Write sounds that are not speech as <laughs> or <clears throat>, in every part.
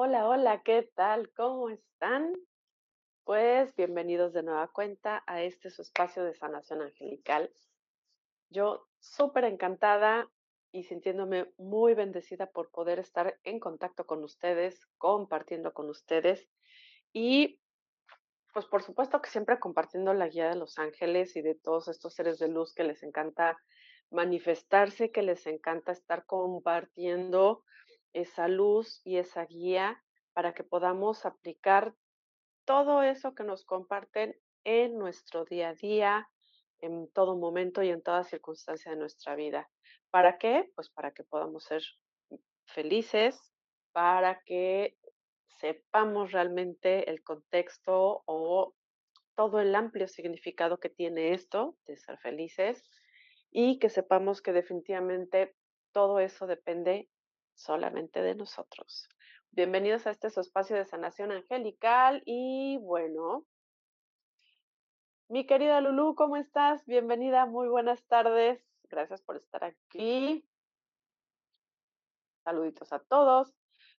Hola, hola, ¿qué tal? ¿Cómo están? Pues bienvenidos de nueva cuenta a este su espacio de sanación angelical. Yo súper encantada y sintiéndome muy bendecida por poder estar en contacto con ustedes, compartiendo con ustedes y pues por supuesto que siempre compartiendo la guía de los ángeles y de todos estos seres de luz que les encanta manifestarse, que les encanta estar compartiendo esa luz y esa guía para que podamos aplicar todo eso que nos comparten en nuestro día a día, en todo momento y en toda circunstancia de nuestra vida. ¿Para qué? Pues para que podamos ser felices, para que sepamos realmente el contexto o todo el amplio significado que tiene esto de ser felices y que sepamos que definitivamente todo eso depende solamente de nosotros. Bienvenidos a este su espacio de sanación angelical y bueno, mi querida Lulu, ¿cómo estás? Bienvenida, muy buenas tardes. Gracias por estar aquí. Saluditos a todos.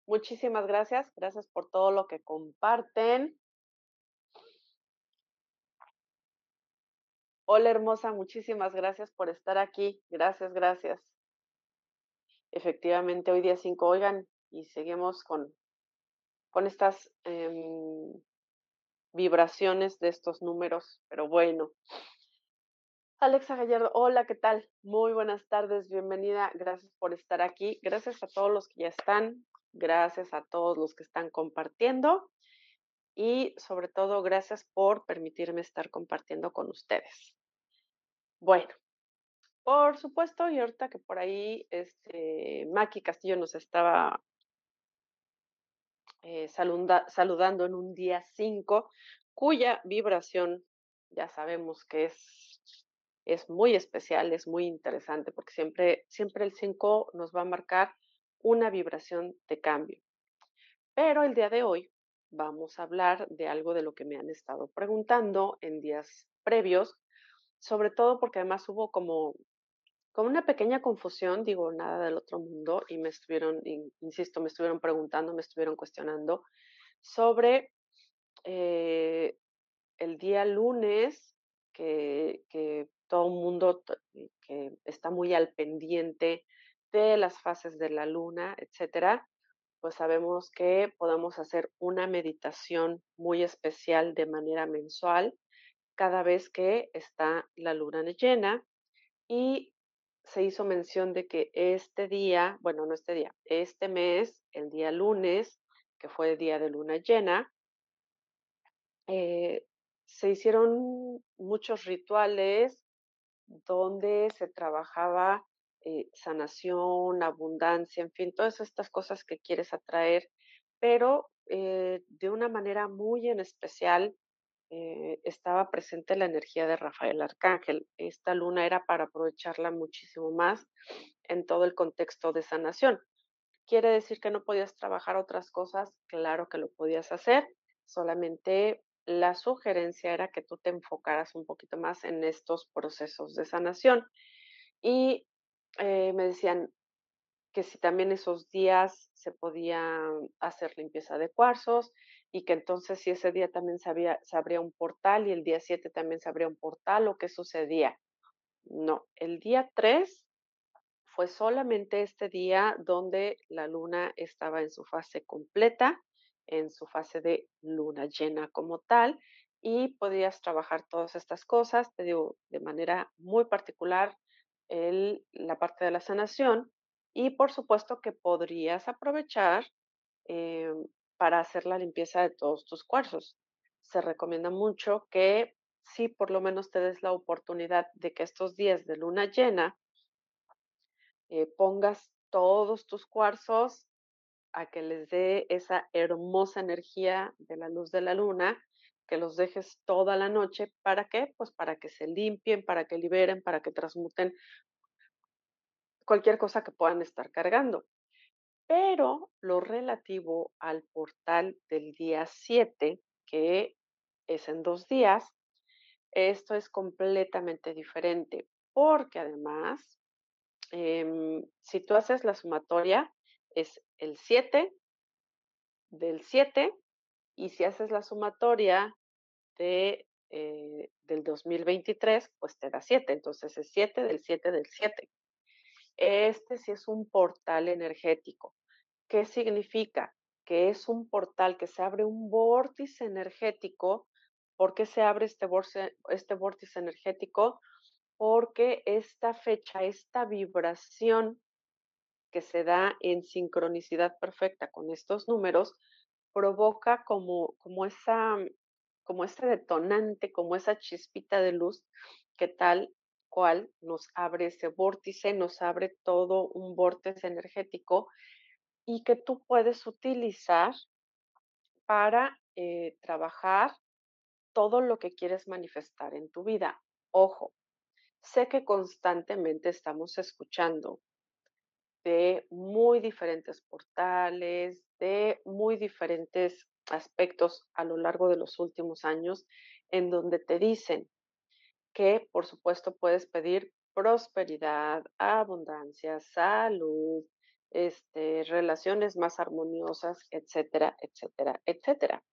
Muchísimas gracias. Gracias por todo lo que comparten. Hola hermosa, muchísimas gracias por estar aquí. Gracias, gracias efectivamente hoy día 5, oigan, y seguimos con, con estas em, vibraciones de estos números, pero bueno. Alexa Gallardo, hola, ¿qué tal? Muy buenas tardes, bienvenida, gracias por estar aquí, gracias a todos los que ya están, gracias a todos los que están compartiendo y sobre todo gracias por permitirme estar compartiendo con ustedes. Bueno, por supuesto, y ahorita que por ahí este, Maki Castillo nos estaba eh, saludando en un día 5, cuya vibración ya sabemos que es es muy especial, es muy interesante porque siempre, siempre el 5 nos va a marcar una vibración de cambio. Pero el día de hoy vamos a hablar de algo de lo que me han estado preguntando en días previos, sobre todo porque además hubo como, como una pequeña confusión, digo, nada del otro mundo, y me estuvieron, insisto, me estuvieron preguntando, me estuvieron cuestionando sobre eh, el día lunes, que, que todo el mundo que está muy al pendiente de las fases de la luna, etcétera, pues sabemos que podemos hacer una meditación muy especial de manera mensual cada vez que está la luna llena y se hizo mención de que este día, bueno, no este día, este mes, el día lunes, que fue día de luna llena, eh, se hicieron muchos rituales donde se trabajaba eh, sanación, abundancia, en fin, todas estas cosas que quieres atraer, pero eh, de una manera muy en especial eh, estaba presente la energía de Rafael Arcángel. Esta luna era para aprovecharla muchísimo más en todo el contexto de sanación. ¿Quiere decir que no podías trabajar otras cosas? Claro que lo podías hacer, solamente la sugerencia era que tú te enfocaras un poquito más en estos procesos de sanación. Y eh, me decían que si también esos días se podía hacer limpieza de cuarzos y que entonces si ese día también se, se abría un portal y el día 7 también se abría un portal o qué sucedía. No, el día 3 fue solamente este día donde la luna estaba en su fase completa, en su fase de luna llena como tal, y podías trabajar todas estas cosas, te digo, de manera muy particular, el, la parte de la sanación y por supuesto que podrías aprovechar eh, para hacer la limpieza de todos tus cuarzos. Se recomienda mucho que si por lo menos te des la oportunidad de que estos días de luna llena eh, pongas todos tus cuarzos a que les dé esa hermosa energía de la luz de la luna, que los dejes toda la noche. ¿Para qué? Pues para que se limpien, para que liberen, para que transmuten cualquier cosa que puedan estar cargando. Pero lo relativo al portal del día 7, que es en dos días, esto es completamente diferente, porque además, em, si tú haces la sumatoria, es el 7 del 7, y si haces la sumatoria de, eh, del 2023, pues te da 7. Entonces es 7 del 7 del 7. Este sí es un portal energético. ¿Qué significa? Que es un portal que se abre un vórtice energético. ¿Por qué se abre este, vórtice, este vórtice energético? Porque esta fecha, esta vibración que se da en sincronicidad perfecta con estos números, provoca como, como, esa, como ese detonante, como esa chispita de luz que tal cual nos abre ese vórtice, nos abre todo un vórtice energético y que tú puedes utilizar para eh, trabajar todo lo que quieres manifestar en tu vida. Ojo, sé que constantemente estamos escuchando de muy diferentes portales, de muy diferentes aspectos a lo largo de los últimos años, en donde te dicen que, por supuesto, puedes pedir prosperidad, abundancia, salud, este, relaciones más armoniosas, etcétera, etcétera, etcétera.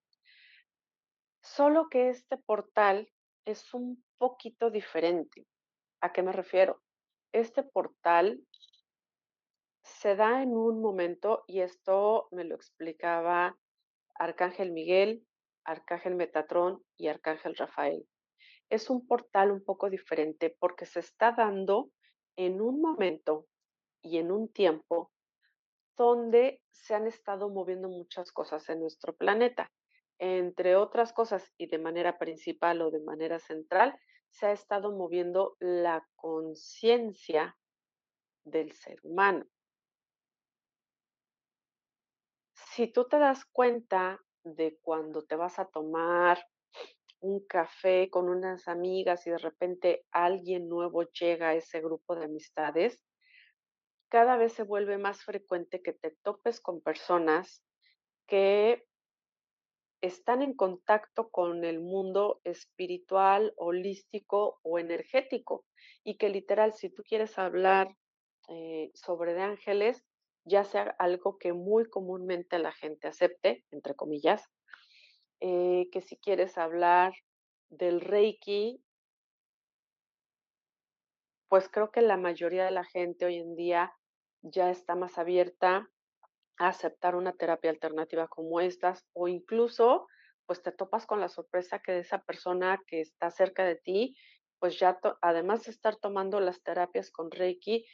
Solo que este portal es un poquito diferente. ¿A qué me refiero? Este portal se da en un momento, y esto me lo explicaba Arcángel Miguel, Arcángel Metatrón y Arcángel Rafael es un portal un poco diferente porque se está dando en un momento y en un tiempo donde se han estado moviendo muchas cosas en nuestro planeta. Entre otras cosas, y de manera principal o de manera central, se ha estado moviendo la conciencia del ser humano. Si tú te das cuenta de cuando te vas a tomar un café con unas amigas y de repente alguien nuevo llega a ese grupo de amistades, cada vez se vuelve más frecuente que te topes con personas que están en contacto con el mundo espiritual, holístico o energético y que literal, si tú quieres hablar eh, sobre de ángeles, ya sea algo que muy comúnmente la gente acepte, entre comillas, eh, que si quieres hablar del Reiki, pues creo que la mayoría de la gente hoy en día ya está más abierta a aceptar una terapia alternativa como estas o incluso pues te topas con la sorpresa que esa persona que está cerca de ti, pues ya además de estar tomando las terapias con Reiki,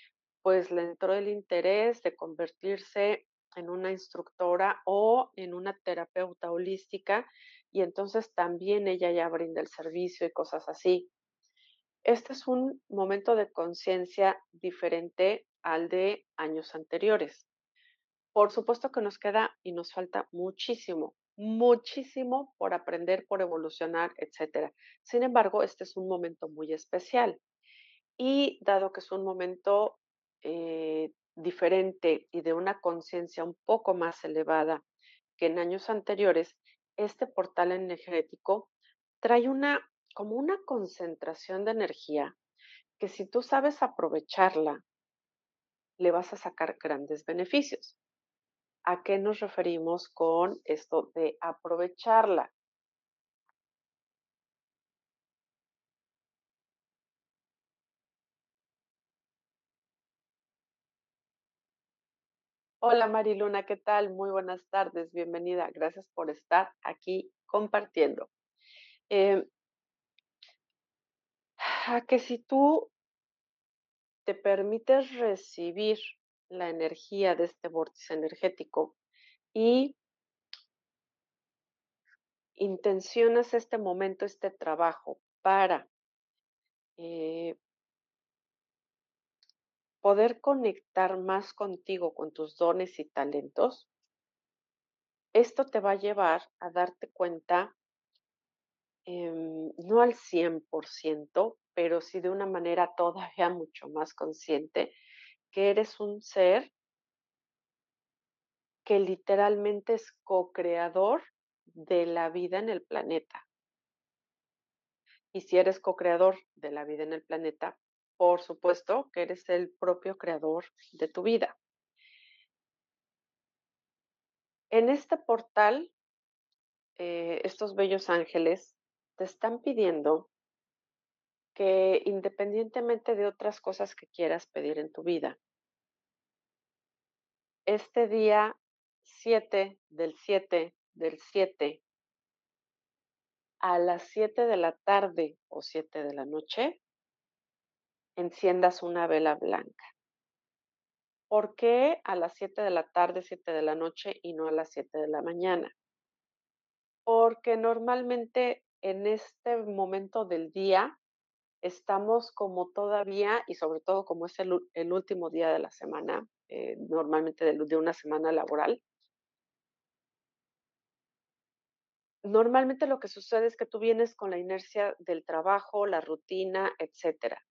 pues le entró el interés de convertirse en una instructora o en una terapeuta holística y entonces también ella ya brinda el servicio y cosas así. Este es un momento de conciencia diferente al de años anteriores. Por supuesto que nos queda y nos falta muchísimo, muchísimo por aprender, por evolucionar, etc. Sin embargo, este es un momento muy especial. Y dado que es un momento eh, diferente y de una conciencia un poco más elevada que en años anteriores, este portal energético trae una como una concentración de energía que si tú sabes aprovecharla, le vas a sacar grandes beneficios. ¿A qué nos referimos con esto de aprovecharla? Hola Mariluna, ¿qué tal? Muy buenas tardes, bienvenida. Gracias por estar aquí compartiendo. Em, a que si tú te permites recibir la energía de este vórtice energético y intencionas este momento, este trabajo para eh, poder conectar más contigo, con tus dones y talentos, esto te va a llevar a darte cuenta, em, no al 100%, pero sí de una manera <laughs> todavía mucho más consciente, que eres un ser que literalmente es co-creador de la vida en el planeta. Y si eres co-creador de la vida en el planeta, por supuesto que eres el propio creador de tu vida. En este portal, eh, estos bellos ángeles te están pidiendo que independientemente de otras cosas que quieras pedir en tu vida, este día 7 del 7 del 7 a las 7 de la tarde o 7 de la noche, enciendas una vela blanca. ¿Por qué a las 7 de la tarde, 7 de la noche y no a las 7 de la mañana? Porque normalmente en este momento del día estamos como todavía, y sobre todo como es el, último día de la semana, eh, normalmente de, de una semana laboral, normalmente lo que sucede es que tú vienes con la inercia del trabajo, la rutina, etcétera.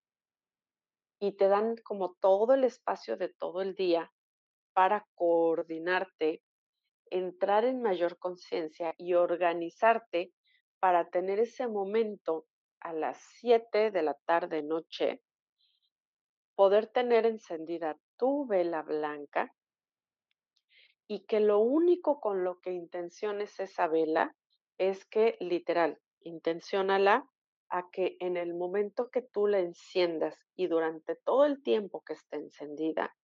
Y te dan como todo el espacio de todo el día para coordinarte, entrar en mayor conciencia y organizarte para tener ese momento a las 7 de la tarde, noche, poder tener encendida tu vela blanca y que lo único con lo que intenciones esa vela es que literal, intenciónala a que en el momento que tú la enciendas y durante todo el tiempo que esté encendida,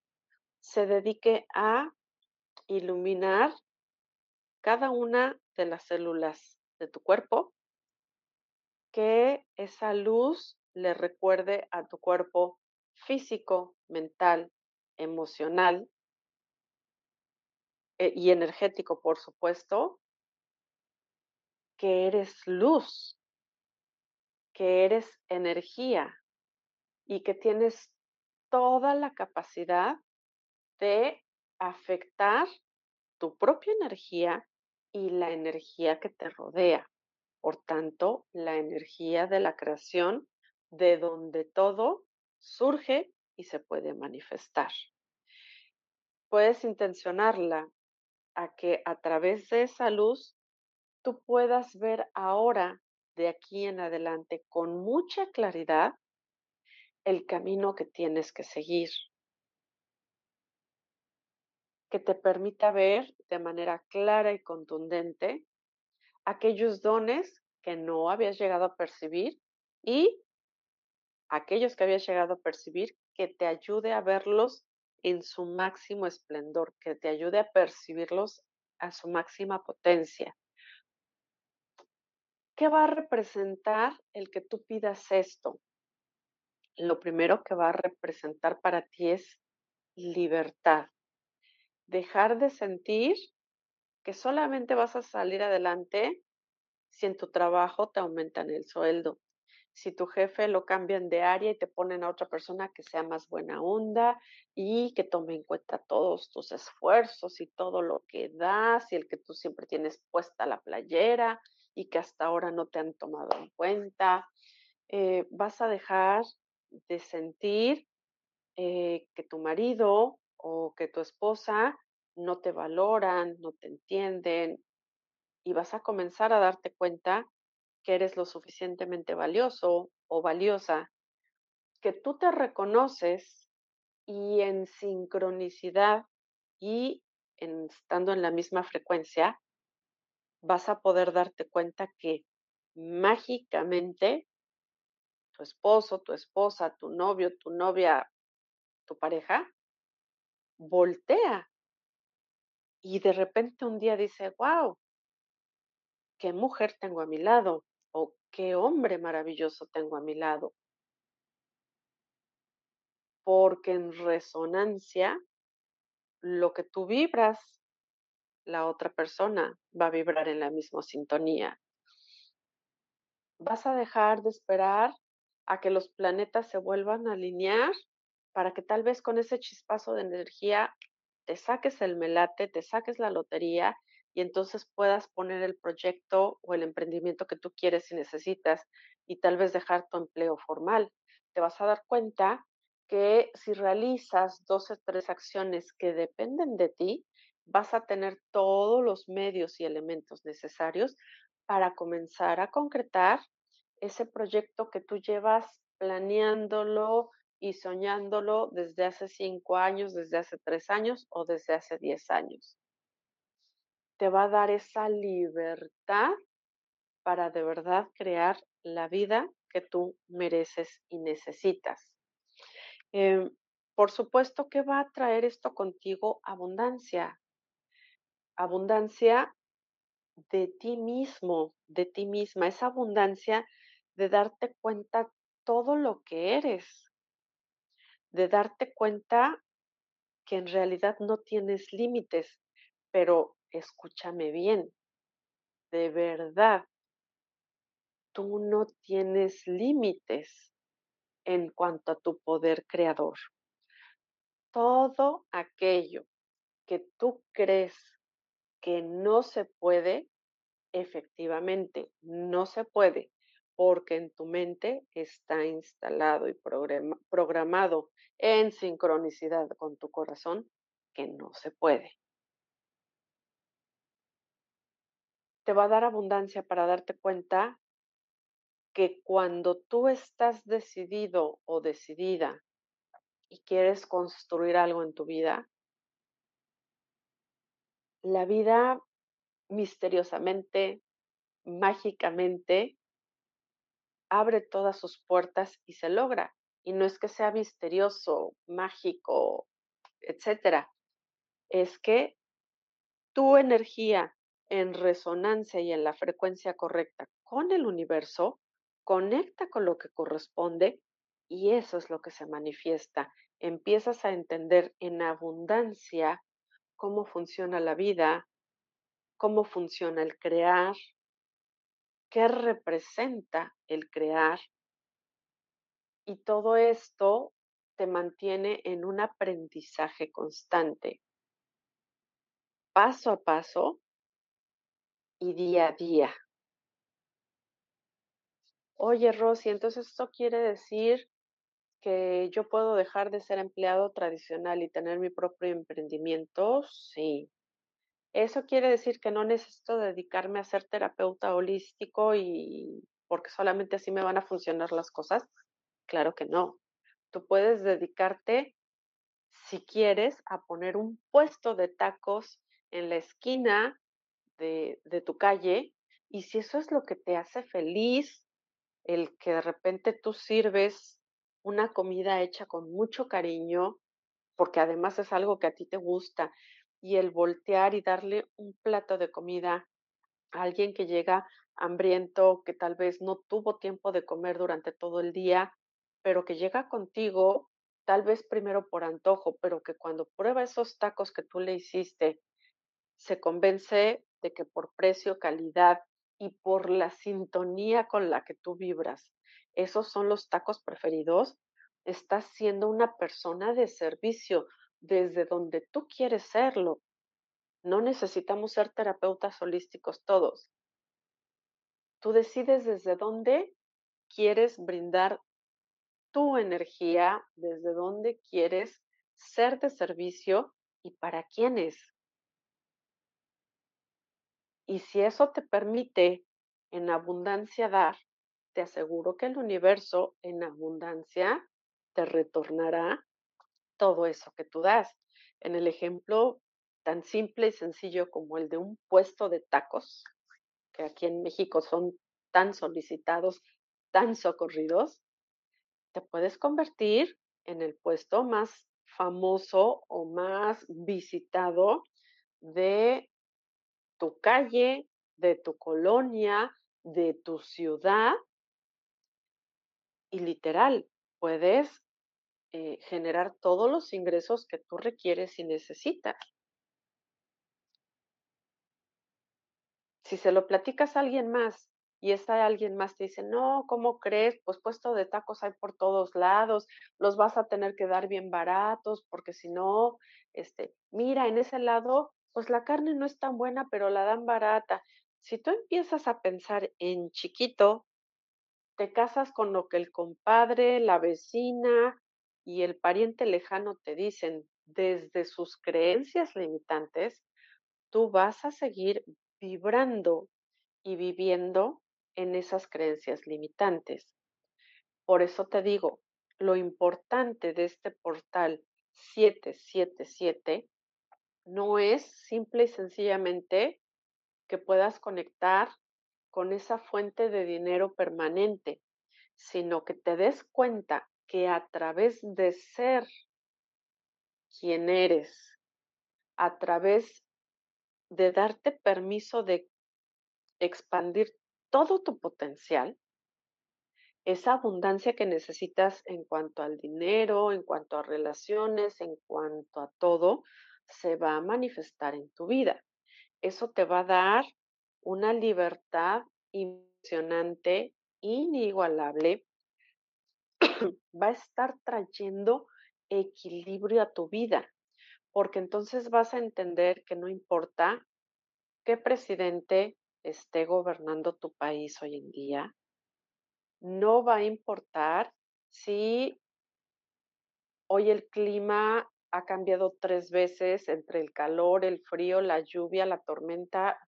se dedique a iluminar cada una de las células de tu cuerpo, que esa luz le recuerde a tu cuerpo físico, mental, emocional eh, y energético, por supuesto, que eres luz, que eres energía y que tienes toda la capacidad de afectar tu propia energía y la energía que te rodea. Por tanto, la energía de la creación, de donde todo surge y se puede manifestar. Puedes intencionarla a que a través de esa luz tú puedas ver ahora, de aquí en adelante, con mucha claridad, el camino que tienes que seguir. Que te permita ver de manera clara y contundente aquellos dones que no habías llegado a percibir y aquellos que habías llegado a percibir, que te ayude a verlos en su máximo esplendor, que te ayude a percibirlos a su máxima potencia. ¿Qué va a representar el que tú pidas esto? Lo primero que va a representar para ti es libertad. Dejar de sentir que solamente vas a salir adelante si en tu trabajo te aumentan el sueldo, si tu jefe lo cambian de área y te ponen a otra persona que sea más buena onda y que tome en cuenta todos tus esfuerzos y todo lo que das y el que tú siempre tienes puesta la playera y que hasta ahora no te han tomado en cuenta. Eh, vas a dejar de sentir eh, que tu marido o que tu esposa no te valoran, no te entienden y vas a comenzar a darte cuenta que eres lo suficientemente valioso o valiosa, que tú te reconoces y en sincronicidad y estando en la misma frecuencia, vas a poder darte cuenta que mágicamente tu esposo, tu esposa, tu novio, tu novia, tu pareja, voltea y de repente un día dice, wow, qué mujer tengo a mi lado o qué hombre maravilloso tengo a mi lado. Porque en resonancia, lo que tú vibras, la otra persona va a vibrar en la misma sintonía. Vas a dejar de esperar a que los planetas se vuelvan a alinear para que tal vez con ese chispazo de energía te saques el melate, te saques la lotería y entonces puedas poner el proyecto o el emprendimiento que tú quieres y necesitas y tal vez dejar tu empleo formal. Te vas a dar cuenta que si realizas dos o tres acciones que dependen de ti, vas a tener todos los medios y elementos necesarios para comenzar a concretar ese proyecto que tú llevas planeándolo y soñándolo desde hace cinco años, desde hace tres años o desde hace diez años. Te va a dar esa libertad para de verdad crear la vida que tú mereces y necesitas. Em, por supuesto que va a traer esto contigo abundancia, abundancia de ti mismo, de ti misma, esa abundancia de darte cuenta todo lo que eres, de darte cuenta que en realidad no tienes límites, pero escúchame bien, de verdad, tú no tienes límites en cuanto a tu poder creador. Todo aquello que tú crees que no se puede, efectivamente, no se puede, porque en tu mente está instalado y programado en sincronicidad con tu corazón que no se puede. te va a dar abundancia para darte cuenta que cuando tú estás decidido o decidida y quieres construir algo en tu vida, la vida misteriosamente, mágicamente, abre todas sus puertas y se logra. Y no es que sea misterioso, mágico, etcétera. Es que tu energía en resonancia y en la frecuencia correcta con el universo, conecta con lo que corresponde y eso es lo que se manifiesta. Empiezas a entender en abundancia cómo funciona la vida, cómo funciona el crear, qué representa el crear. Y todo esto te mantiene en un aprendizaje constante. Paso a paso y día a día. Oye, Rosy, entonces eso quiere decir que yo puedo dejar de ser empleado tradicional y tener mi propio emprendimiento. Sí. Eso quiere decir que no necesito dedicarme a ser terapeuta holístico y porque solamente así me van a funcionar las cosas. Claro que no. Tú puedes dedicarte, si quieres, a poner un puesto de tacos en la esquina de, de tu calle y si eso es lo que te hace feliz, el que de repente tú sirves una comida hecha con mucho cariño, porque además es algo que a ti te gusta, y el voltear y darle un plato de comida a alguien que llega hambriento, que tal vez no tuvo tiempo de comer durante todo el día, pero que llega contigo, tal vez primero por antojo, pero que cuando prueba esos tacos que tú le hiciste, se convence de que por precio, calidad y por la sintonía con la que tú vibras, esos son los tacos preferidos, estás siendo una persona de servicio desde donde tú quieres serlo. No necesitamos ser terapeutas holísticos todos. Tú decides desde dónde quieres brindar tu energía, desde dónde quieres ser de servicio y para quiénes. Y si eso te permite en abundancia dar, te aseguro que el universo en abundancia te retornará todo eso que tú das. En el ejemplo tan simple y sencillo como el de un puesto de tacos, que aquí en México son tan solicitados, tan socorridos, te puedes convertir en el puesto más famoso o más visitado de tu calle, de tu colonia, de tu ciudad. Y literal, puedes eh, generar todos los ingresos que tú requieres y necesitas. Si se lo platicas a alguien más y esa alguien más te dice, no, ¿cómo crees? Pues puesto de tacos hay por todos lados, los vas a tener que dar bien baratos, porque si no, este, mira, en ese lado, pues la carne no es tan buena, pero la dan barata. Si tú empiezas a pensar en chiquito, te casas con lo que el compadre, la vecina y el pariente lejano te dicen desde sus creencias limitantes, tú vas a seguir vibrando y viviendo en esas creencias limitantes. Por eso te digo, lo importante de este portal 777 no es simple y sencillamente que puedas conectar con esa fuente de dinero permanente, sino que te des cuenta que a través de ser quien eres, a través de darte permiso de expandir todo tu potencial, esa abundancia que necesitas en cuanto al dinero, en cuanto a relaciones, en cuanto a todo, se va a manifestar en tu vida. Eso te va a dar una libertad impresionante, inigualable, va a estar trayendo equilibrio a tu vida, porque entonces vas a entender que no importa qué presidente esté gobernando tu país hoy en día, no va a importar si hoy el clima ha cambiado tres veces entre el calor, el frío, la lluvia, la tormenta.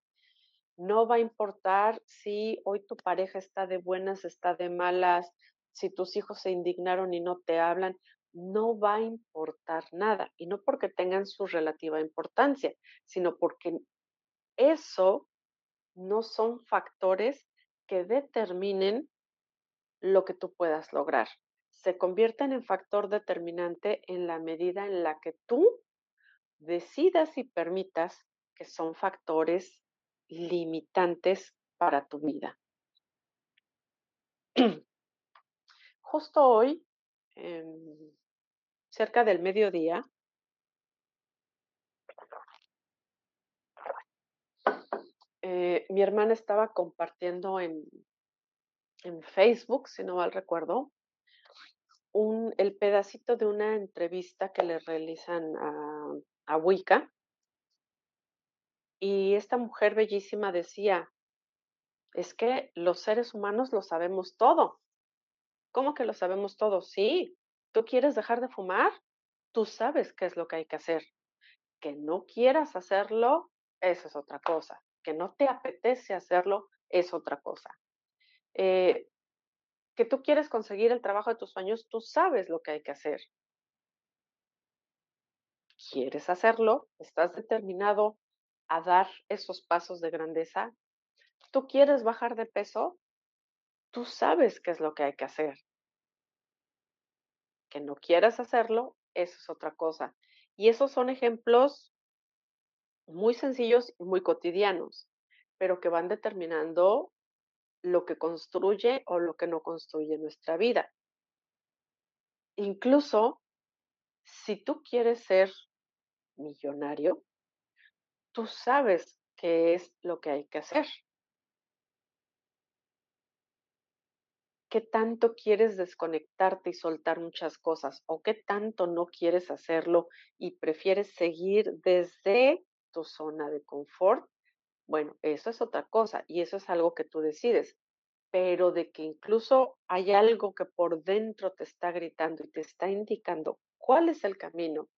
No va a importar si hoy tu pareja está de buenas, está de malas, si tus hijos se indignaron y no te hablan, no va a importar nada. Y no porque tengan su relativa importancia, sino porque eso no son factores que determinen lo que tú puedas lograr. Se convierten en factor determinante en la medida en la que tú decidas y permitas que son factores limitantes para tu vida. <clears throat> Justo hoy, cerca del mediodía, eh, mi hermana estaba compartiendo en, en, Facebook, si no mal recuerdo, un, el pedacito de una entrevista que le realizan a, a Wicca. Y esta mujer bellísima decía, Es que los seres humanos lo sabemos todo. ¿Cómo que lo sabemos todo? Sí. ¿Tú quieres dejar de fumar? Tú sabes qué es lo que hay que hacer. Que no quieras hacerlo, eso es otra cosa. Que no te apetece hacerlo, es otra cosa. Eh, que tú quieres conseguir el trabajo de tus sueños, tú sabes lo que hay que hacer. ¿Quieres hacerlo? ¿Estás determinado a dar esos pasos de grandeza? ¿Tú quieres bajar de peso? Tú sabes qué es lo que hay que hacer. Que no quieras hacerlo, eso es otra cosa. Y esos son ejemplos muy sencillos y muy cotidianos, pero que van determinando lo que construye o lo que no construye nuestra vida. Incluso si tú quieres ser millonario, tú sabes qué es lo que hay que hacer. ¿Qué tanto quieres desconectarte y soltar muchas cosas? ¿O qué tanto no quieres hacerlo y prefieres seguir desde tu zona de confort? Bueno, eso es otra cosa y eso es algo que tú decides. Pero de que incluso hay algo que por dentro te está gritando y te está indicando cuál es el camino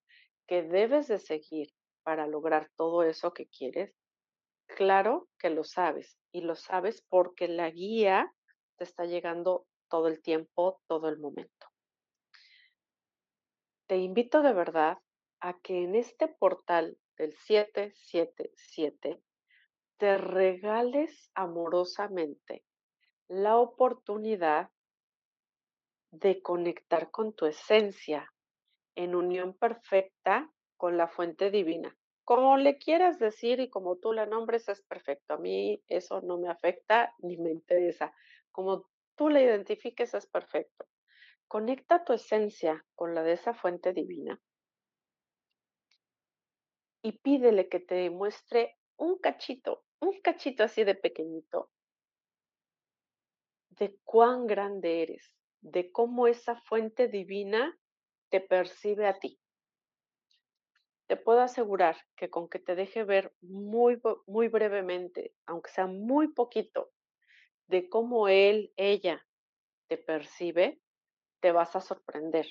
que debes de seguir para lograr todo eso que quieres, claro que lo sabes y lo sabes porque la guía te está llegando todo el tiempo, todo el momento. Te invito de verdad a que en este portal del 777 te regales amorosamente la oportunidad de conectar con tu esencia en unión perfecta con la fuente divina. Como le quieras decir y como tú la nombres es perfecto. A mí eso no me afecta ni me interesa. Como tú la identifiques es perfecto. Conecta tu esencia con la de esa fuente divina y pídele que te muestre un cachito, un cachito así de pequeñito, de cuán grande eres, de cómo esa fuente divina te percibe a ti. Te puedo asegurar que con que te deje ver muy, muy brevemente, aunque sea muy poquito, de cómo él, ella te percibe, te vas a sorprender.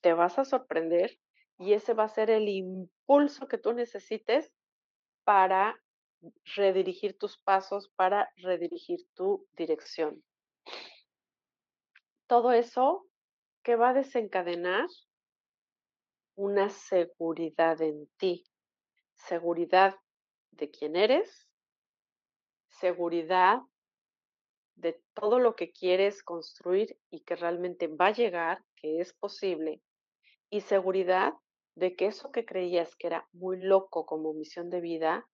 Te vas a sorprender y ese va a ser el impulso que tú necesites para redirigir tus pasos, para redirigir tu dirección. Todo eso que va a desencadenar una seguridad en ti, seguridad de quién eres, seguridad de todo lo que quieres construir y que realmente va a llegar, que es posible, y seguridad de que eso que creías que era muy loco como misión de vida,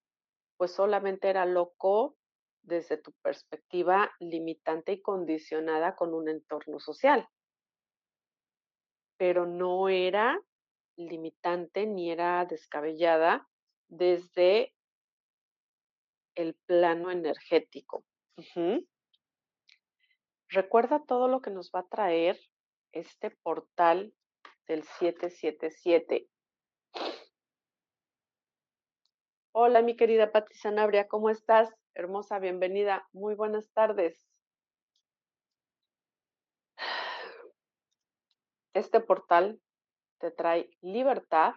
pues solamente era loco desde tu perspectiva limitante y condicionada con un entorno social. Pero no era limitante ni era descabellada desde el plano energético. Recuerda todo lo que nos va a traer este portal del 777. Hola, mi querida Pati Sanabria, ¿cómo estás? Hermosa, bienvenida. Muy buenas tardes. Este portal te trae libertad.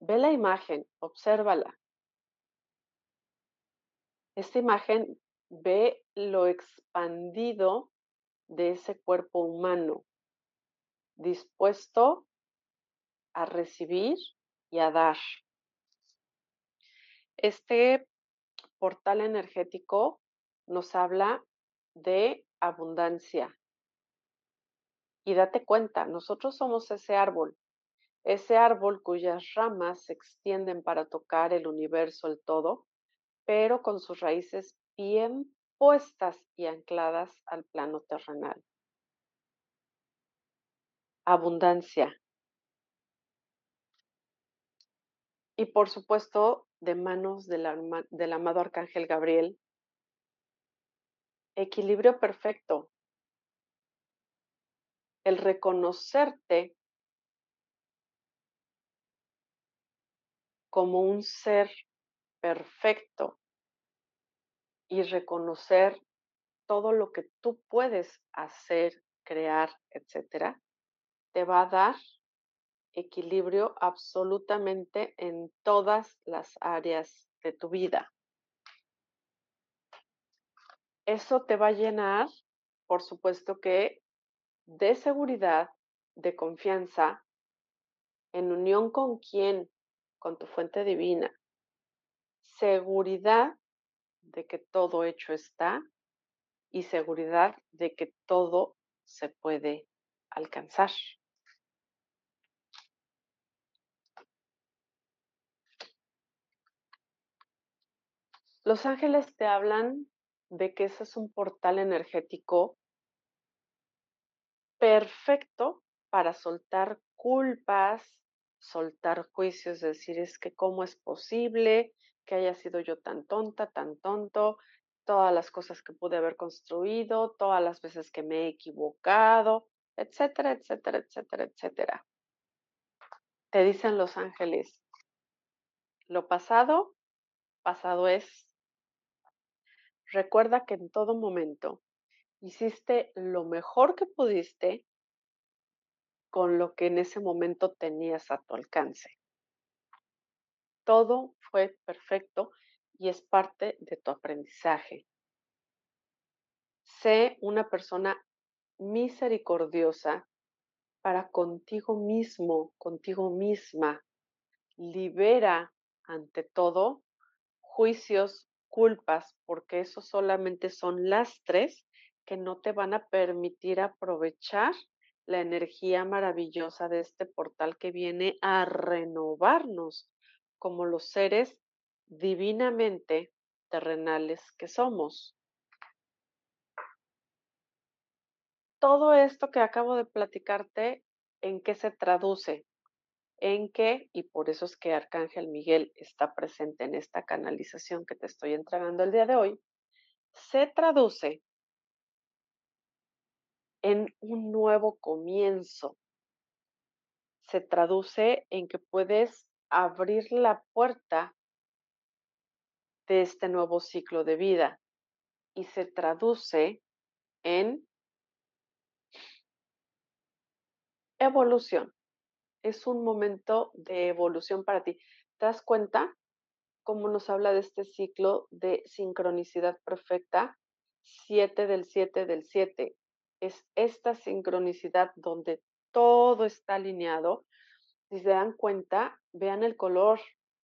Ve la imagen, obsérvala. Esta imagen ve lo expandido de ese cuerpo humano, dispuesto a recibir y a dar. Este portal energético nos habla de abundancia. Y date cuenta, nosotros somos ese árbol, ese árbol cuyas ramas se extienden para tocar el universo, el todo, pero con sus raíces bien puestas y ancladas al plano terrenal. Abundancia. Y por supuesto, de manos del, del amado Arcángel Gabriel, equilibrio perfecto. El reconocerte como un ser perfecto y reconocer todo lo que tú puedes hacer, crear, etcétera, te va a dar equilibrio absolutamente en todas las áreas de tu vida. Eso te va a llenar, por supuesto que, de seguridad, de confianza, en unión con quién, con tu fuente divina, seguridad de que todo hecho está y seguridad de que todo se puede alcanzar. Los ángeles te hablan de que ese es un portal energético perfecto para soltar culpas, soltar juicios, decir es que cómo es posible que haya sido yo tan tonta, tan tonto, todas las cosas que pude haber construido, todas las veces que me he equivocado, etcétera, etcétera, etcétera, etcétera. Te dicen los ángeles, lo pasado, pasado es. Recuerda que en todo momento hiciste lo mejor que pudiste con lo que en ese momento tenías a tu alcance. Todo fue perfecto y es parte de tu aprendizaje. Sé una persona misericordiosa para contigo mismo, contigo misma. Libera ante todo juicios, culpas, porque eso solamente son lastres que no te van a permitir aprovechar la energía maravillosa de este portal que viene a renovarnos como los seres divinamente terrenales que somos. Todo esto que acabo de platicarte, ¿en qué se traduce? En qué, y por eso es que Arcángel Miguel está presente en esta canalización que te estoy entregando el día de hoy, se traduce en un nuevo comienzo. Se traduce en que puedes abrir la puerta de este nuevo ciclo de vida y se traduce en evolución. Es un momento de evolución para ti. ¿Te das cuenta cómo nos habla de este ciclo de sincronicidad perfecta? 7 del 7 del 7. Es esta sincronicidad donde todo está alineado. Si se dan cuenta, vean el color,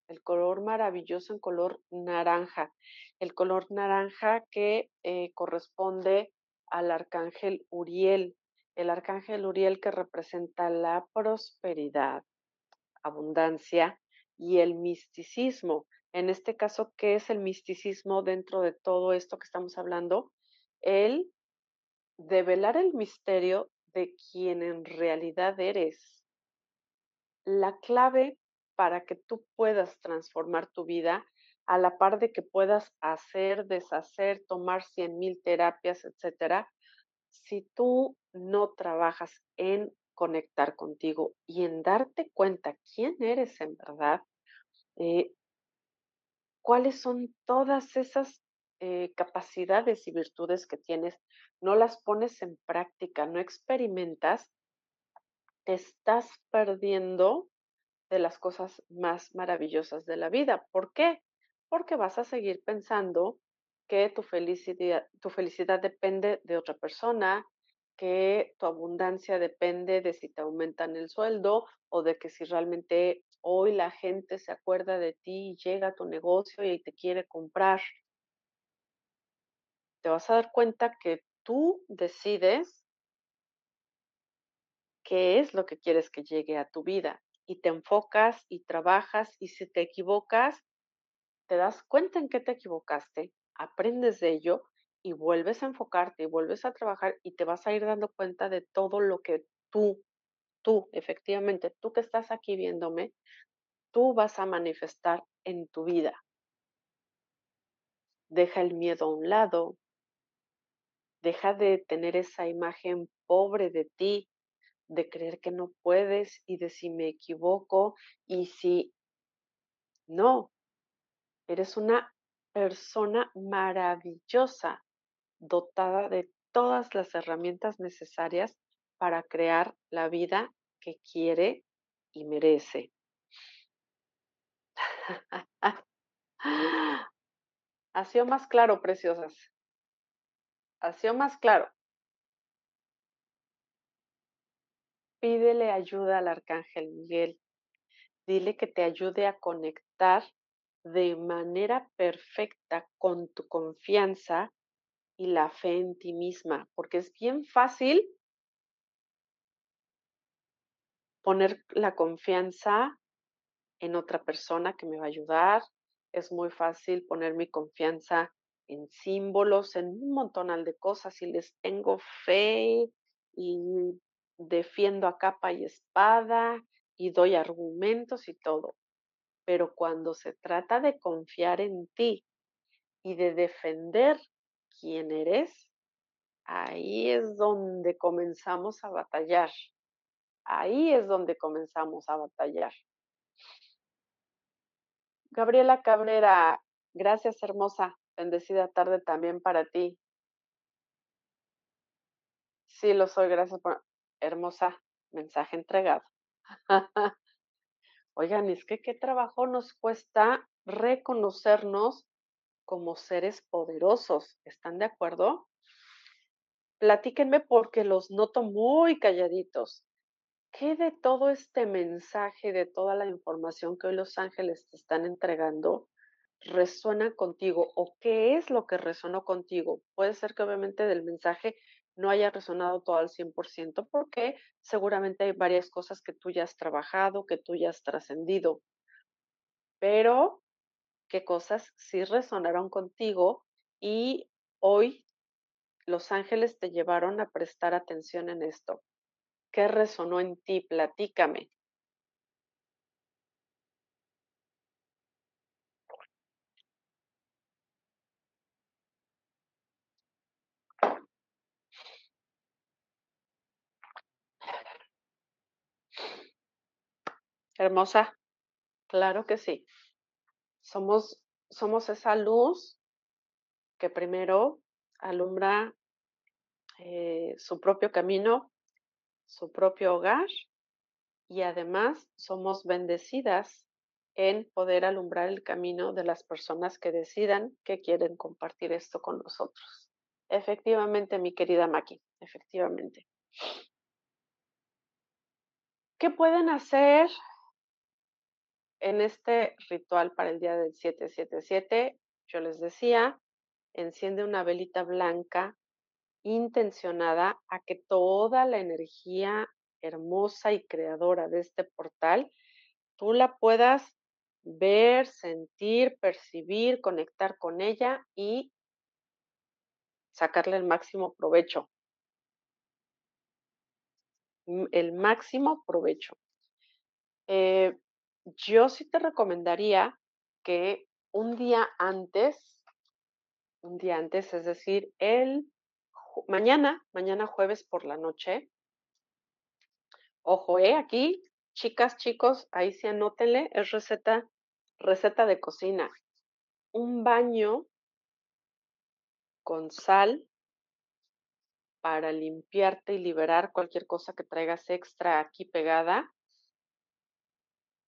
el color maravilloso en color naranja, el color naranja que eh, corresponde al arcángel Uriel, el arcángel Uriel que representa la prosperidad, abundancia y el misticismo. En este caso, ¿qué es el misticismo dentro de todo esto que estamos hablando? El develar el misterio de quien en realidad eres. La clave para que tú puedas transformar tu vida a la par de que puedas hacer, deshacer, tomar cien mil terapias, etcétera. Si tú no trabajas en conectar contigo y en darte cuenta quién eres en verdad, eh, cuáles son todas esas eh, capacidades y virtudes que tienes, no las pones en práctica, no experimentas, te estás perdiendo de las cosas más maravillosas de la vida. ¿Por qué? Porque vas a seguir pensando que tu felicidad, tu felicidad depende de otra persona, que tu abundancia depende de si te aumentan el sueldo o de que si realmente hoy la gente se acuerda de ti y llega a tu negocio y te quiere comprar. Te vas a dar cuenta que tú decides qué es lo que quieres que llegue a tu vida y te enfocas y trabajas y si te equivocas, te das cuenta en qué te equivocaste, aprendes de ello y vuelves a enfocarte y vuelves a trabajar y te vas a ir dando cuenta de todo lo que tú, tú, efectivamente, tú que estás aquí viéndome, tú vas a manifestar en tu vida. Deja el miedo a un lado, deja de tener esa imagen pobre de ti, de creer que no puedes y de si me equivoco y si no. Eres una persona maravillosa, dotada de todas las herramientas necesarias para crear la vida que quiere y merece. <laughs> Ha sido más claro, preciosas. Ha sido más claro. Pídele ayuda al arcángel Miguel. Dile que te ayude a conectar de manera perfecta con tu confianza y la fe en ti misma, porque es bien fácil poner la confianza en otra persona que me va a ayudar, es muy fácil poner mi confianza en símbolos, en un montonal de cosas y les tengo fe y defiendo a capa y espada y doy argumentos y todo. Pero cuando se trata de confiar en ti y de defender quién eres, ahí es donde comenzamos a batallar. Ahí es donde comenzamos a batallar. Gabriela Cabrera, gracias hermosa. Bendecida tarde también para ti. Sí, lo soy, gracias por hermosa mensaje entregado. <laughs> Oigan, es que qué trabajo nos cuesta reconocernos como seres poderosos. ¿Están de acuerdo? Platíquenme porque los noto muy calladitos. ¿Qué de todo este mensaje, de toda la información que hoy los ángeles te están entregando, resuena contigo o qué es lo que resonó contigo? Puede ser que obviamente del mensaje no haya resonado todo al 100% porque seguramente hay varias cosas que tú ya has trabajado, que tú ya has trascendido. Pero, ¿qué cosas sí resonaron contigo y hoy los ángeles te llevaron a prestar atención en esto? ¿Qué resonó en ti? Platícame. Hermosa, claro que sí. Somos, somos esa luz que primero alumbra eh, su propio camino su propio hogar y además somos bendecidas en poder alumbrar el camino de las personas que decidan que quieren compartir esto con nosotros. Efectivamente, mi querida Maki, efectivamente. ¿Qué pueden hacer en este ritual para el día del 777? Yo les decía, enciende una velita blanca intencionada a que toda la energía hermosa y creadora de este portal, tú la puedas ver, sentir, percibir, conectar con ella y sacarle el máximo provecho. El máximo provecho. Eh, yo sí te recomendaría que un día antes, un día antes, es decir, el mañana, mañana jueves por la noche. Ojo, eh, aquí, chicas, chicos, ahí sí anótenle, es receta, receta de cocina. Un baño con sal para limpiarte y liberar cualquier cosa que traigas extra aquí pegada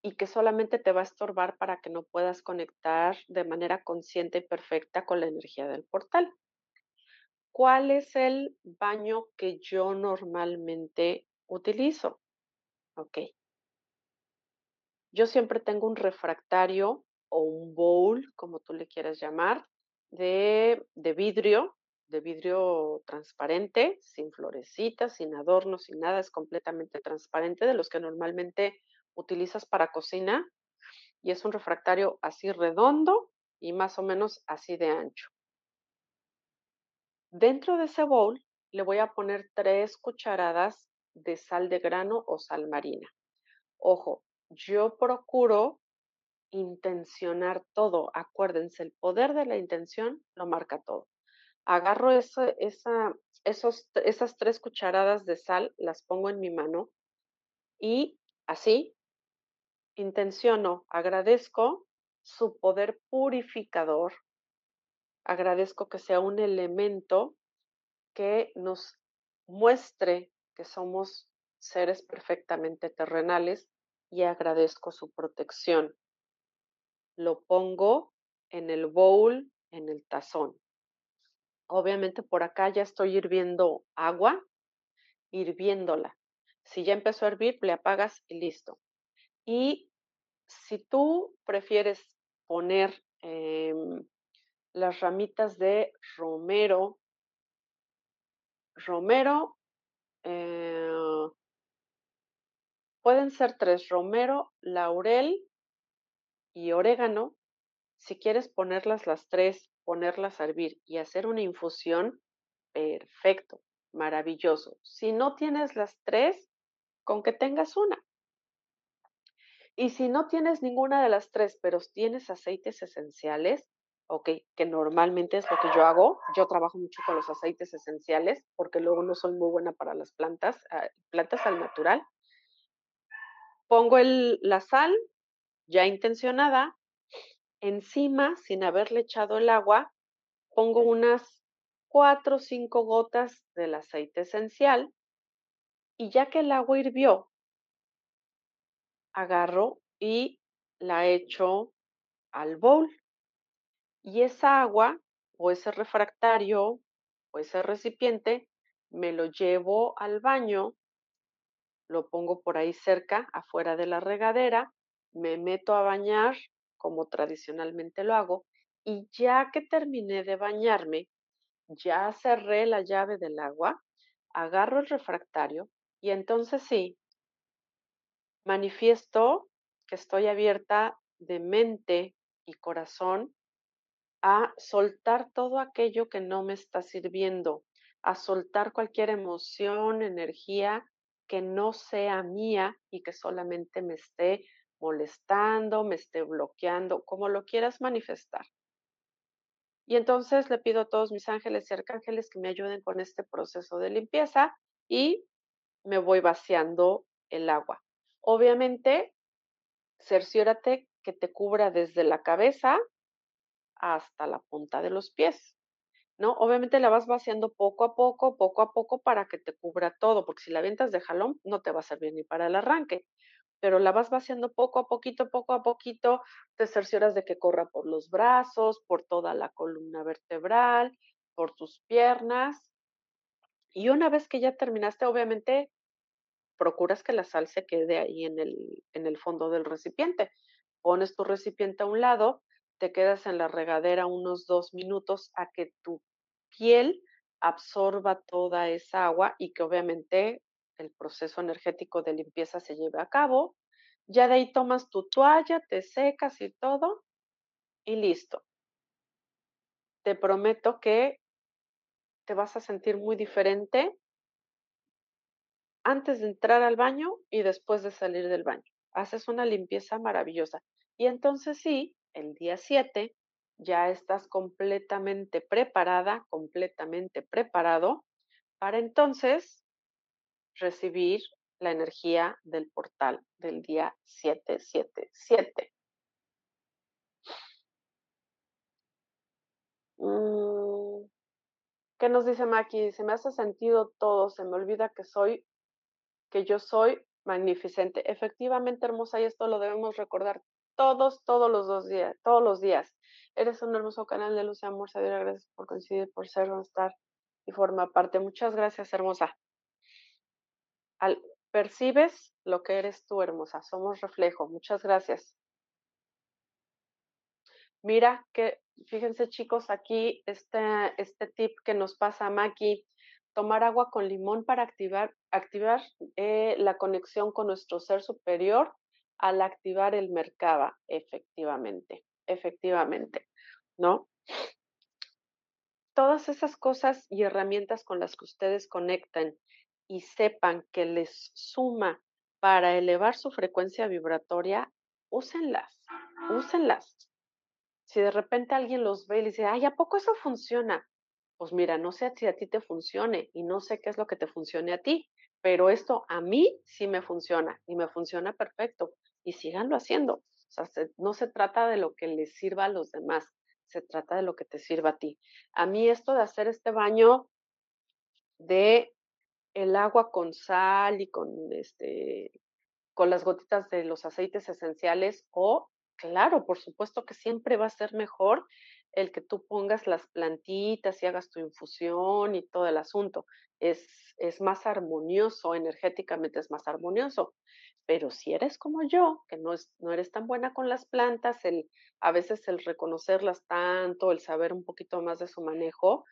y que solamente te va a estorbar para que no puedas conectar de manera consciente y perfecta con la energía del portal. ¿Cuál es el baño que yo normalmente utilizo? Ok. Yo siempre tengo un refractario o un bowl, como tú le quieras llamar, de, de vidrio, de vidrio transparente, sin florecitas, sin adornos, sin nada, es completamente transparente, de los que normalmente utilizas para cocina. Y es un refractario así redondo y más o menos así de ancho. Dentro de ese bowl le voy a poner tres cucharadas de sal de grano o sal marina. Ojo, yo procuro intencionar todo. Acuérdense, el poder de la intención lo marca todo. Agarro esa, esos, esas tres cucharadas de sal, las pongo en mi mano y así intenciono, agradezco su poder purificador. Agradezco que sea un elemento que nos muestre que somos seres perfectamente terrenales y agradezco su protección. Lo pongo en el bowl, en el tazón. Obviamente por acá ya estoy hirviendo agua, hirviéndola. Si ya empezó a hervir, le apagas y listo. Y si tú prefieres poner em, las ramitas de romero, romero, eh, pueden ser tres, romero, laurel y orégano. Si quieres ponerlas las tres, ponerlas a hervir y hacer una infusión, perfecto, maravilloso. Si no tienes las tres, con que tengas una. Y si no tienes ninguna de las tres, pero tienes aceites esenciales, ok, que normalmente es lo que yo hago, yo trabajo mucho con los aceites esenciales porque luego no soy muy buena para las plantas, ah, plantas al natural. Pongo el, la sal ya intencionada, encima, sin haberle echado el agua, pongo unas cuatro o cinco gotas del aceite esencial y ya que el agua hirvió, agarro y la echo al bowl. Y esa agua o ese refractario o ese recipiente me lo llevo al baño, lo pongo por ahí cerca, afuera de la regadera, me meto a bañar como tradicionalmente lo hago y ya que terminé de bañarme, ya cerré la llave del agua, agarro el refractario y entonces sí, manifiesto que estoy abierta de mente y corazón a soltar todo aquello que no me está sirviendo, a soltar cualquier emoción, energía que no sea mía y que solamente me esté molestando, me esté bloqueando, como lo quieras manifestar. Y entonces le pido a todos mis ángeles y arcángeles que me ayuden con este proceso de limpieza y me voy vaciando el agua. Obviamente, cerciórate que te cubra desde la cabeza hasta la punta de los pies. ¿No? Obviamente la vas vaciando poco a poco, poco a poco para que te cubra todo, porque si la avientas de jalón no te va a servir ni para el arranque, pero la vas vaciando poco a poquito, poco a poquito, te cercioras de que corra por los brazos, por toda la columna vertebral, por tus piernas. Y una vez que ya terminaste, obviamente procuras que la sal se quede ahí en el, en el fondo del recipiente. Pones tu recipiente a un lado, te quedas en la regadera unos dos minutos a que tu piel absorba toda esa agua y que obviamente el proceso energético de limpieza se lleve a cabo. Ya de ahí tomas tu toalla, te secas y todo y listo. Te prometo que te vas a sentir muy diferente antes de entrar al baño y después de salir del baño. Haces una limpieza maravillosa. Y entonces sí, el día 7 ya estás completamente preparada, completamente preparado para entonces recibir la energía del portal del día 777. Mm, ¿Qué nos dice Maki? Se me hace sentido todo, se me olvida que soy que yo soy magnificente. Efectivamente, hermosa, y esto lo debemos recordar todos, todos los dos días, todos los días. Eres un hermoso canal de luz y amor, Sadira. Gracias por coincidir, por ser, estar y forma parte. Muchas gracias, hermosa. Al, percibes lo que eres tú, hermosa. Somos reflejo. Muchas gracias. Mira que, fíjense chicos, aquí este, este tip que nos pasa Maki tomar agua con limón para activar, eh, la conexión con nuestro ser superior al activar el Merkaba, efectivamente, efectivamente, ¿no? Todas esas cosas y herramientas con las que ustedes conectan y sepan que les suma para elevar su frecuencia vibratoria, úsenlas, úsenlas. Si de repente alguien los ve y dice, ay, ¿a poco eso funciona? Pues mira, no sé si a ti te funcione y no sé qué es lo que te funcione a ti, pero esto a mí sí me funciona y me funciona perfecto y síganlo haciendo, O sea, no se trata de lo que les sirva a los demás, se trata de lo que te sirva a ti. A mí esto de hacer este baño de el agua con sal y con este con las gotitas de los aceites esenciales o claro, por supuesto que siempre va a ser mejor el que tú pongas las plantitas y hagas tu infusión y todo el asunto. Es, es más armonioso, energéticamente es más armonioso. Pero si eres como yo, que no, es, no eres tan buena con las plantas, el, a veces el reconocerlas tanto, el saber un poquito más de su manejo,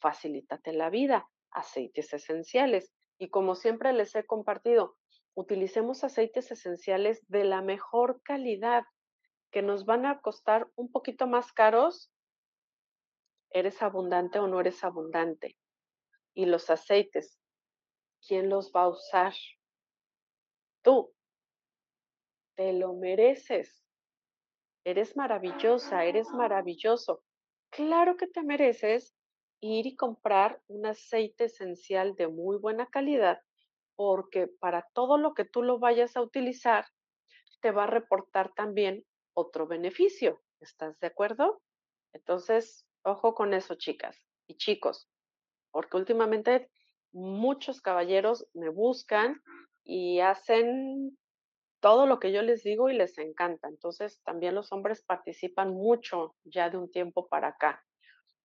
facilítate la vida. Aceites esenciales. Y como siempre les he compartido, utilicemos aceites esenciales de la mejor calidad, que nos van a costar un poquito más caros. ¿Eres abundante o no eres abundante? Y los aceites, ¿quién los va a usar? Tú. Te lo mereces. Eres maravillosa, eres maravilloso. Claro que te mereces ir y comprar un aceite esencial de muy buena calidad, porque para todo lo que tú lo vayas a utilizar, te va a reportar también otro beneficio. ¿Estás de acuerdo? Entonces, ojo con eso, chicas y chicos, porque últimamente muchos caballeros me buscan y hacen todo lo que yo les digo y les encanta. Entonces, también los hombres participan mucho ya de un tiempo para acá.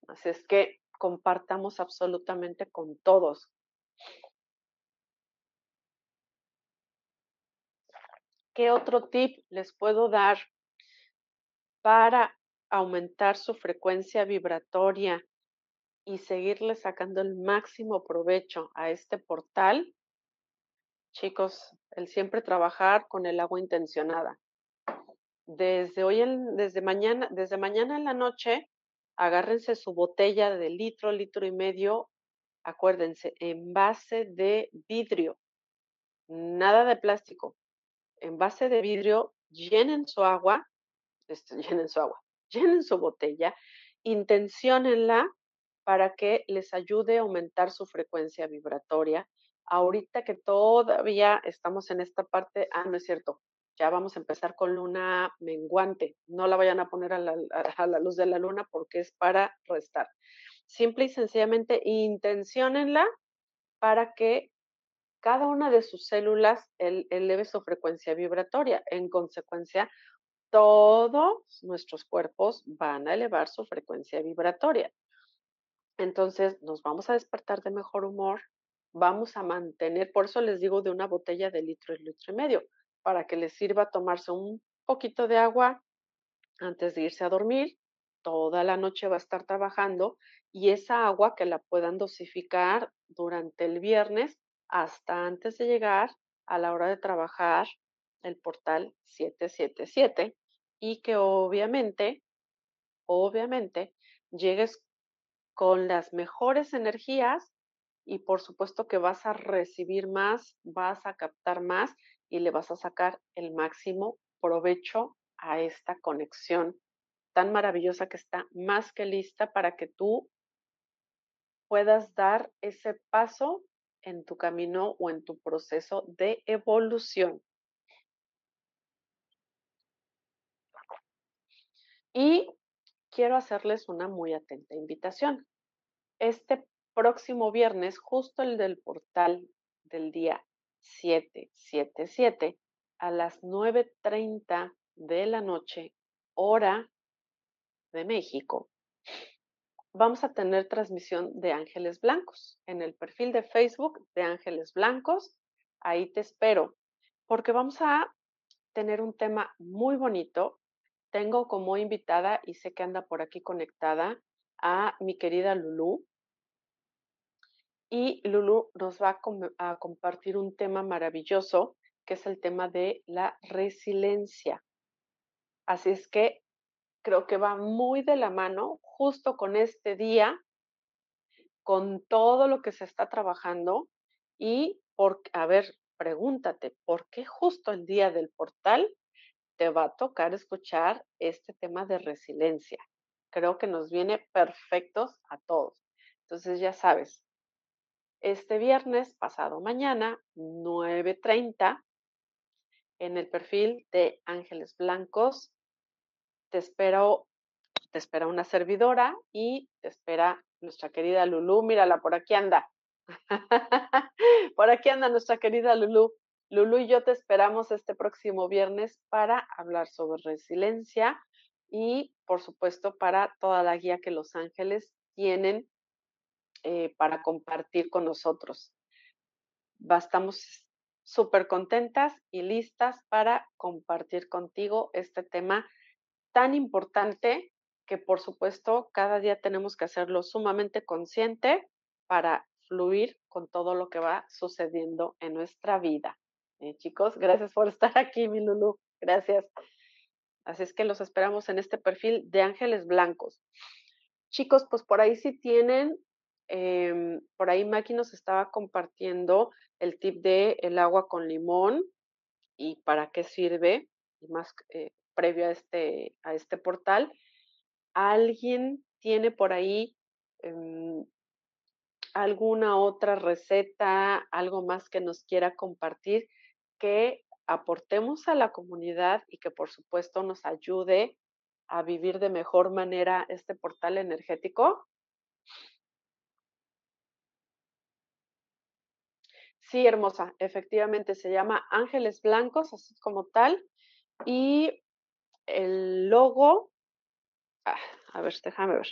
Así es que compartamos absolutamente con todos. ¿Qué otro tip les puedo dar para aumentar su frecuencia vibratoria y seguirle sacando el máximo provecho a este portal? Chicos, el siempre trabajar con el agua intencionada. Desde hoy, desde mañana, desde mañana en la noche, agárrense su botella de litro, litro y medio, acuérdense, en base de vidrio, nada de plástico, en base de vidrio, llenen su agua, este, <laughs> llenen su agua, llenen su botella, intenciónenla para que les ayude a aumentar su frecuencia vibratoria. Ahorita que todavía estamos en esta parte, ah, no es cierto, ya vamos a empezar con luna menguante. No la vayan a poner a la, luz de la luna porque es para restar. Simple y sencillamente intenciónenla para que cada una de sus células eleve su frecuencia vibratoria. En consecuencia, todos nuestros cuerpos van a elevar su frecuencia vibratoria. Entonces, nos vamos a despertar de mejor humor, vamos a mantener, por eso les digo de una botella de litro y litro y medio, para que les sirva tomarse un poquito de agua antes de irse a dormir. Toda la noche va a estar trabajando y esa agua que la puedan dosificar durante el viernes hasta antes de llegar a la hora de trabajar el portal 777 y que obviamente, obviamente, llegues con las mejores energías y por supuesto que vas a recibir más, vas a captar más y le vas a sacar el máximo provecho a esta conexión tan maravillosa que está más que lista para que tú puedas dar ese paso en tu camino o en tu proceso de evolución. Y quiero hacerles una muy atenta invitación. Este próximo viernes, justo el del portal del día 777 a las 9.30 de la noche, hora de México, vamos a tener transmisión de Ángeles Blancos en el perfil de Facebook de Ángeles Blancos. Ahí te espero, porque vamos a tener un tema muy bonito. Tengo como invitada, y sé que anda por aquí conectada, a mi querida Lulu y Lulu nos va a, compartir un tema maravilloso, que es el tema de la resiliencia. Así es que creo que va muy de la mano justo con este día, con todo lo que se está trabajando y por, a ver, pregúntate, ¿por qué justo el día del portal te va a tocar escuchar este tema de resiliencia? Creo que nos viene perfectos a todos. Entonces ya sabes, este viernes, pasado mañana, 9.30, en el perfil de Ángeles Blancos. Te espero, te espera una servidora y te espera nuestra querida Lulú. Mírala, por aquí anda. <laughs> por aquí anda nuestra querida Lulú. Lulú y yo te esperamos este próximo viernes para hablar sobre resiliencia y, por supuesto, para toda la guía que los ángeles tienen eh, para compartir con nosotros. Estamos súper contentas y listas para compartir contigo este tema tan importante que, por supuesto, cada día tenemos que hacerlo sumamente consciente para fluir con todo lo que va sucediendo en nuestra vida. Eh, chicos, gracias por <laughs> estar aquí, mi Lulu. Gracias. Así es que los esperamos en este perfil de Ángeles Blancos. Chicos, pues por ahí sí tienen, em, por ahí Maki nos estaba compartiendo el tip de el agua con limón y para qué sirve, y más eh, previo a este, a este portal. ¿Alguien tiene por ahí em, alguna otra receta, algo más que nos quiera compartir? Que aportemos a la comunidad y que por supuesto nos ayude a vivir de mejor manera este portal energético? Sí, hermosa, efectivamente se llama Ángeles Blancos, así como tal. Y el logo, ah, a ver, déjame ver.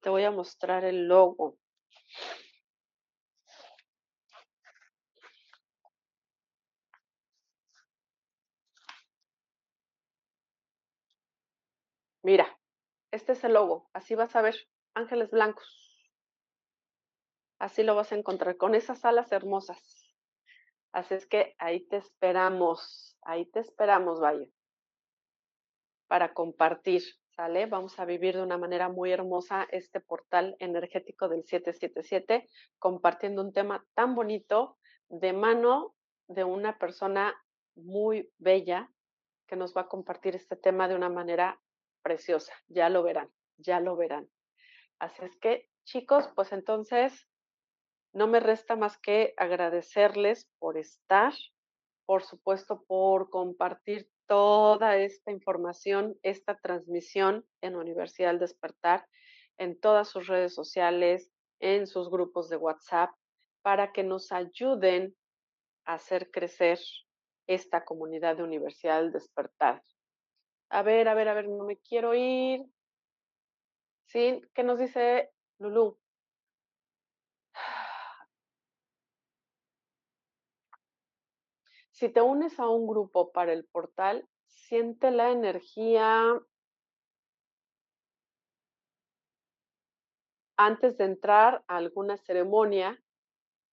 Te voy a mostrar el logo. Mira, este es el logo, así vas a ver, ángeles blancos. Así lo vas a encontrar, con esas alas hermosas. Así es que ahí te esperamos, ahí te esperamos, vaya, para compartir, ¿sale? Vamos a vivir de una manera muy hermosa este portal energético del 777, compartiendo un tema tan bonito de mano de una persona muy bella que nos va a compartir este tema de una manera preciosa, ya lo verán, ya lo verán. Así es que, chicos, pues entonces no me resta más que agradecerles por estar, por supuesto, por compartir toda esta información, esta transmisión en Universidad del Despertar, en todas sus redes sociales, en sus grupos de WhatsApp, para que nos ayuden a hacer crecer esta comunidad de Universidad del Despertar. A ver, a ver, a ver, no me quiero ir. ¿Sí? ¿Qué nos dice Lulu? Si te unes a un grupo para el portal, siente la energía antes de entrar a alguna ceremonia.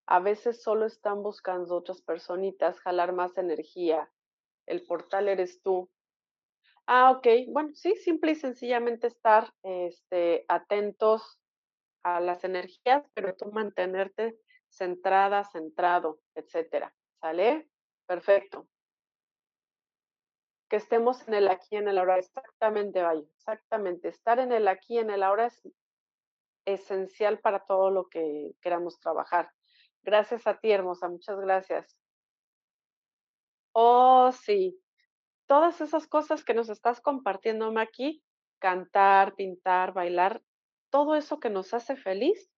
A veces solo están buscando otras personitas jalar más energía. El portal eres tú. Ah, ok. Bueno, sí, simple y sencillamente estar este, atentos a las energías, pero tú mantenerte centrada, centrado, etcétera. ¿Sale? Perfecto. Que estemos en el aquí en el ahora. Exactamente, vaya. Exactamente. Estar en el aquí en el ahora es esencial para todo lo que queramos trabajar. Gracias a ti, hermosa. Muchas gracias. Oh, sí todas esas cosas que nos estás compartiendo, Maki, cantar, pintar, bailar, todo eso que nos hace feliz,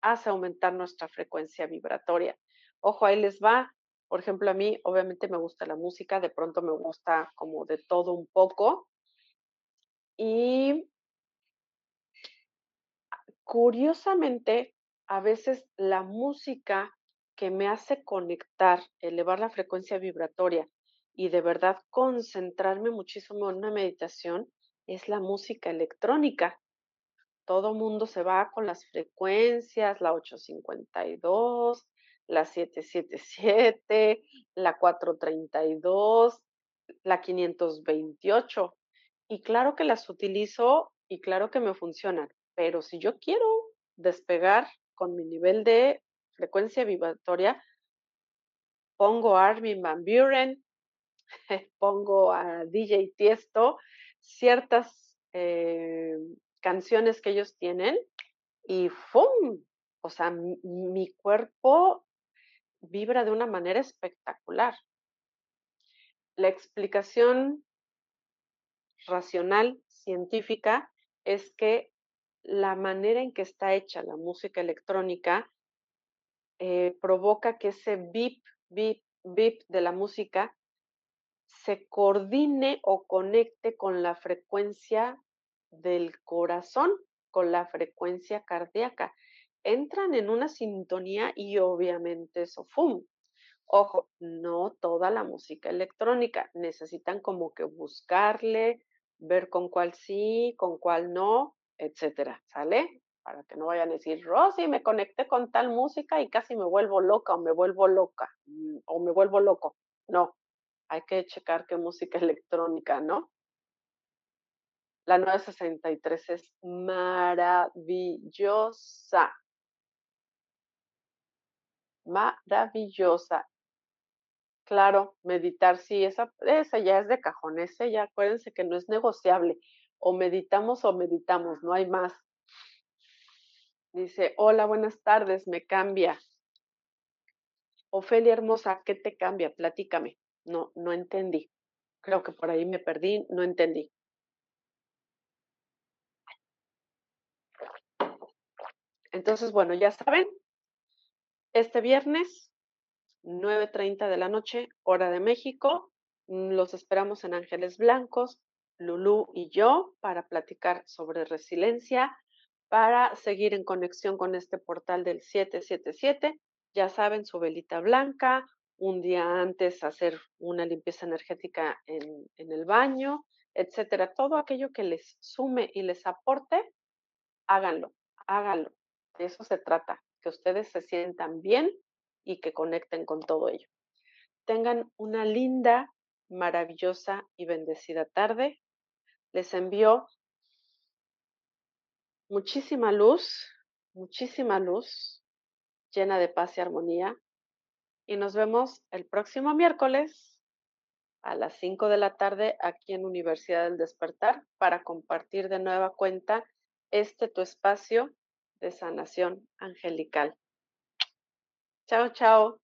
hace aumentar nuestra frecuencia vibratoria. Ojo, ahí les va. Por ejemplo, a mí obviamente me gusta la música, de pronto me gusta como de todo un poco. Y curiosamente, a veces la música que me hace conectar, elevar la frecuencia vibratoria y de verdad concentrarme muchísimo en una meditación es la música electrónica. Todo mundo se va con las frecuencias, la 852, la 777, la 432, la 528. Y claro que las utilizo y claro que me funcionan, pero si yo quiero despegar con mi nivel de frecuencia vibratoria, pongo Armin Van Buren, <laughs> pongo a DJ Tiesto ciertas eh, canciones que ellos tienen y ¡fum! O sea, mi, cuerpo vibra de una manera espectacular. La explicación racional, científica, es que la manera en que está hecha la música electrónica eh, provoca que ese bip, bip, bip de la música se coordine o conecte con la frecuencia del corazón, con la frecuencia cardíaca. Entran en una sintonía y obviamente eso, ¡fum! Ojo, no toda la música electrónica. Necesitan como que buscarle, ver con cuál sí, con cuál no, etcétera. ¿Sale? Para que no vayan a decir, Rosy, me conecté con tal música y casi me vuelvo loca o me vuelvo loca mm, o me vuelvo loco. No, hay que checar qué música <laughs> electrónica, ¿no? La 963 es maravillosa. Maravillosa. Claro, meditar, sí, esa, esa ya es de cajón, ese ya acuérdense que no es negociable. O meditamos o meditamos, no hay más. Dice, hola, buenas tardes, me cambia. Ofelia hermosa, ¿qué te cambia? Platícame. No, no entendí. Creo que por ahí me perdí, no entendí. Entonces, bueno, ya saben, este viernes 9.30 de la noche, hora de México. Mm, los esperamos en Ángeles Blancos, Lulú y yo, para platicar sobre resiliencia, para seguir en conexión con este portal del 777. Ya saben, su velita blanca, un día antes hacer una limpieza energética en, el baño, etcétera. Todo aquello que les sume y les aporte, háganlo, háganlo. De eso se trata, que ustedes se sientan bien y que conecten con todo ello. Tengan una linda, maravillosa y bendecida tarde. Les envío muchísima luz, muchísima luz, llena de paz y armonía. Y nos vemos el próximo miércoles a las 5 de la tarde aquí en Universidad del Despertar para compartir de nueva cuenta este tu espacio de sanación angelical. Chao, chao.